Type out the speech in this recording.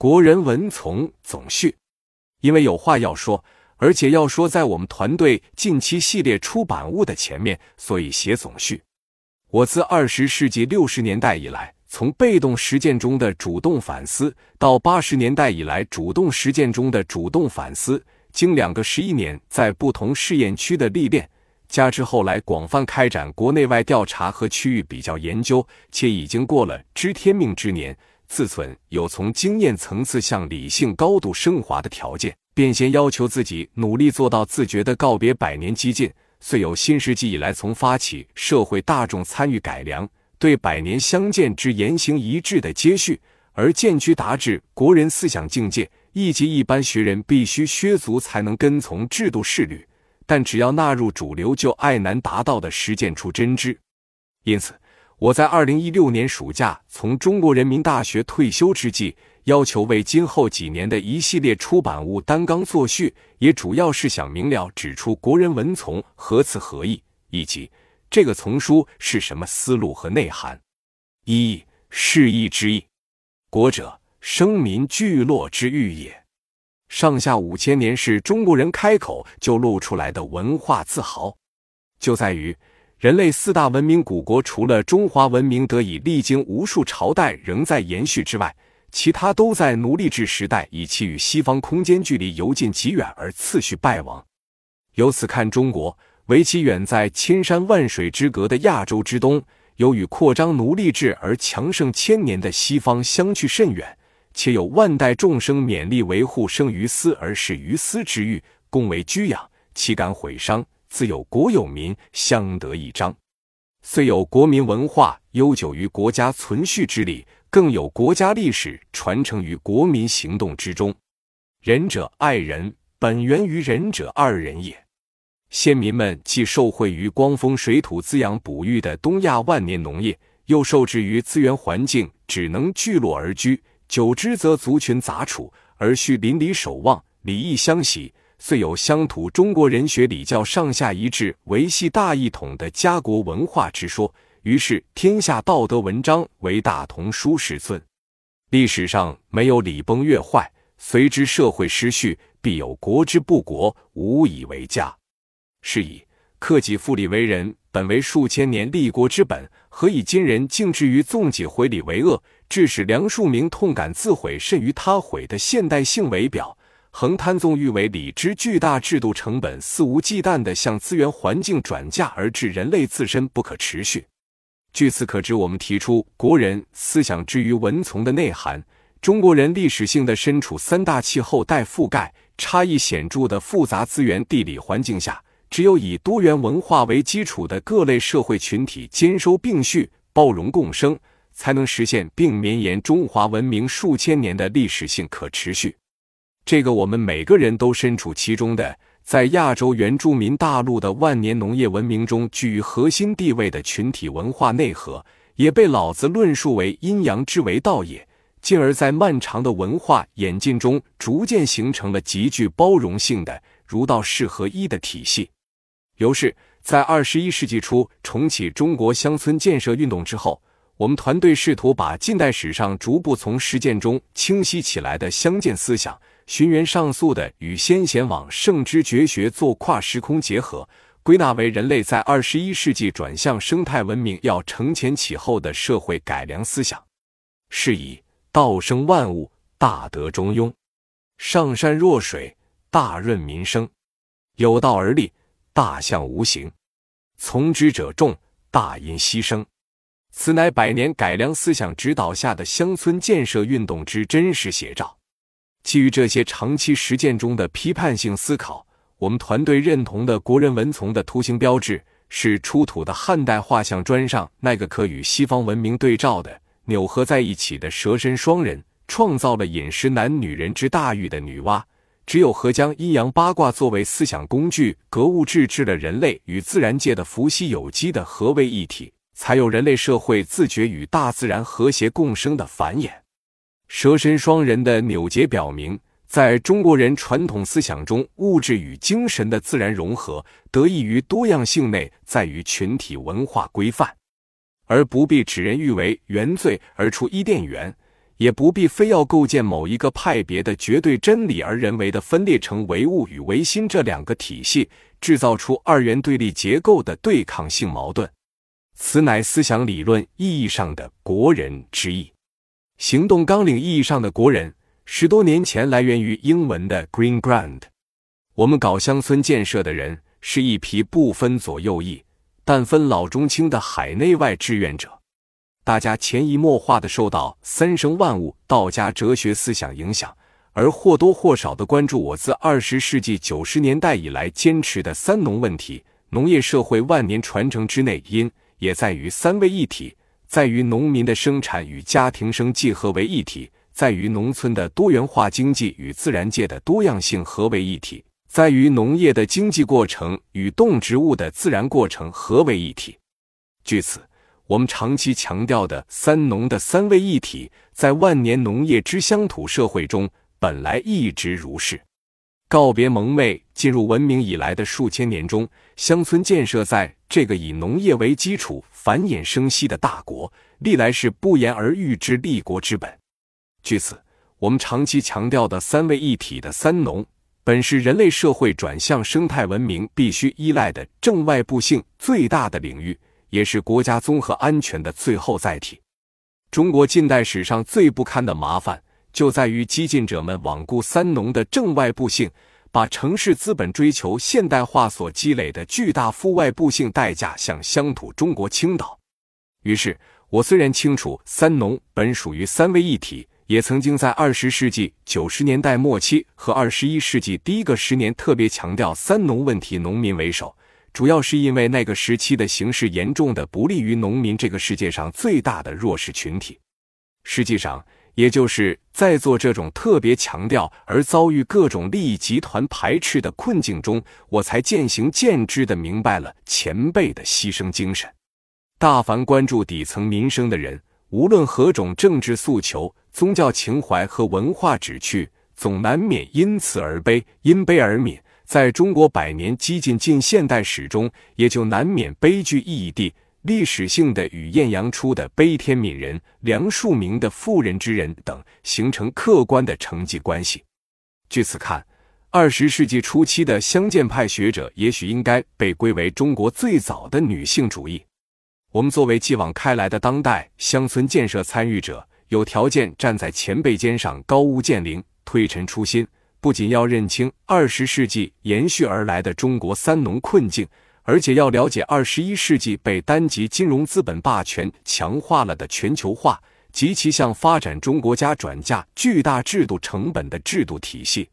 国人文从总序，因为有话要说，而且要说在我们团队近期系列出版物的前面，所以写总序。我自二十世纪六十年代以来，从被动实践中的主动反思，到八十年代以来主动实践中的主动反思，经两个十一年在不同试验区的历练，加之后来广泛开展国内外调查和区域比较研究，且已经过了知天命之年。自存有从经验层次向理性高度升华的条件，便先要求自己努力做到自觉的告别百年激进，遂有新世纪以来从发起社会大众参与改良，对百年相见之言行一致的接续，而渐趋达至国人思想境界，亦及一般学人必须削足才能跟从制度势律，但只要纳入主流就爱难达到的实践出真知。因此。我在二零一六年暑假从中国人民大学退休之际，要求为今后几年的一系列出版物担纲作序，也主要是想明了指出国人文从何词何意，以及这个丛书是什么思路和内涵。一释义之意，国者，生民聚落之欲也。上下五千年是中国人开口就露出来的文化自豪，就在于。人类四大文明古国，除了中华文明得以历经无数朝代仍在延续之外，其他都在奴隶制时代以其与西方空间距离由近及远而次序败亡。由此看，中国为其远在千山万水之隔的亚洲之东，有与扩张奴隶制而强盛千年的西方相去甚远，且有万代众生勉力维护生于斯而事于斯之欲，共为居养，岂敢毁伤？自有国有民，相得益彰；虽有国民文化悠久于国家存续之理，更有国家历史传承于国民行动之中。仁者爱人，本源于仁者二人也。先民们既受惠于光风水土滋养哺育的东亚万年农业，又受制于资源环境，只能聚落而居，久之则族群杂处，而需邻里守望，礼义相喜。遂有乡土中国人学礼教上下一致、维系大一统的家国文化之说。于是，天下道德文章为大同书尺寸。历史上没有礼崩乐坏，随之社会失序，必有国之不国，无以为家。是以，克己复礼为仁，本为数千年立国之本，何以今人竟至于纵己毁礼为恶，致使梁漱溟痛感自毁甚于他毁的现代性为表？横贪纵欲为理之巨大制度成本，肆无忌惮地向资源环境转嫁，而致人类自身不可持续。据此可知，我们提出国人思想之于文从的内涵。中国人历史性的身处三大气候带覆盖、差异显著的复杂资源地理环境下，只有以多元文化为基础的各类社会群体兼收并蓄、包容共生，才能实现并绵延中华文明数千年的历史性可持续。这个我们每个人都身处其中的，在亚洲原住民大陆的万年农业文明中居于核心地位的群体文化内核，也被老子论述为阴阳之为道也，进而，在漫长的文化演进中，逐渐形成了极具包容性的儒道释合一的体系。由是，在二十一世纪初重启中国乡村建设运动之后，我们团队试图把近代史上逐步从实践中清晰起来的乡建思想。寻源上溯的与先贤往圣之绝学做跨时空结合，归纳为人类在二十一世纪转向生态文明要承前启后的社会改良思想。是以道生万物，大德中庸；上善若水，大润民生；有道而立，大象无形；从之者众，大因牺牲。此乃百年改良思想指导下的乡村建设运动之真实写照。基于这些长期实践中的批判性思考，我们团队认同的国人文从的图形标志是出土的汉代画像砖上那个可与西方文明对照的扭合在一起的蛇身双人，创造了饮食男女人之大欲的女娲。只有和将阴阳八卦作为思想工具，格物致知了人类与自然界的伏羲有机的合为一体，才有人类社会自觉与大自然和谐共生的繁衍。蛇身双人的扭结表明，在中国人传统思想中，物质与精神的自然融合得益于多样性内在于群体文化规范，而不必指人欲为原罪而出伊甸园，也不必非要构建某一个派别的绝对真理而人为的分裂成唯物与唯心这两个体系，制造出二元对立结构的对抗性矛盾。此乃思想理论意义上的国人之意。行动纲领意义上的国人，十多年前来源于英文的 Green Ground。我们搞乡村建设的人是一批不分左右翼，但分老中青的海内外志愿者，大家潜移默化的受到三生万物道家哲学思想影响，而或多或少的关注我自二十世纪九十年代以来坚持的三农问题。农业社会万年传承之内因。也在于三位一体，在于农民的生产与家庭生计合为一体，在于农村的多元化经济与自然界的多样性合为一体，在于农业的经济过程与动植物的自然过程合为一体。据此，我们长期强调的三农的三位一体，在万年农业之乡土社会中本来一直如是。告别蒙昧，进入文明以来的数千年中，乡村建设在这个以农业为基础、繁衍生息的大国，历来是不言而喻之立国之本。据此，我们长期强调的三位一体的三农，本是人类社会转向生态文明必须依赖的正外部性最大的领域，也是国家综合安全的最后载体。中国近代史上最不堪的麻烦。就在于激进者们罔顾三农的正外部性，把城市资本追求现代化所积累的巨大负外部性代价向乡土中国倾倒。于是，我虽然清楚三农本属于三位一体，也曾经在二十世纪九十年代末期和二十一世纪第一个十年特别强调三农问题，农民为首，主要是因为那个时期的形势严重的不利于农民这个世界上最大的弱势群体。实际上。也就是在做这种特别强调而遭遇各种利益集团排斥的困境中，我才渐行渐知的明白了前辈的牺牲精神。大凡关注底层民生的人，无论何种政治诉求、宗教情怀和文化旨趣，总难免因此而悲，因悲而悯。在中国百年激进近现代史中，也就难免悲剧意义地。历史性的与艳阳初的悲天悯人、梁漱溟的妇人之仁等形成客观的成绩关系。据此看，二十世纪初期的乡建派学者也许应该被归为中国最早的女性主义。我们作为继往开来的当代乡村建设参与者，有条件站在前辈肩上高屋建瓴、推陈出新，不仅要认清二十世纪延续而来的中国三农困境。而且要了解二十一世纪被单极金融资本霸权强化了的全球化及其向发展中国家转嫁巨大制度成本的制度体系。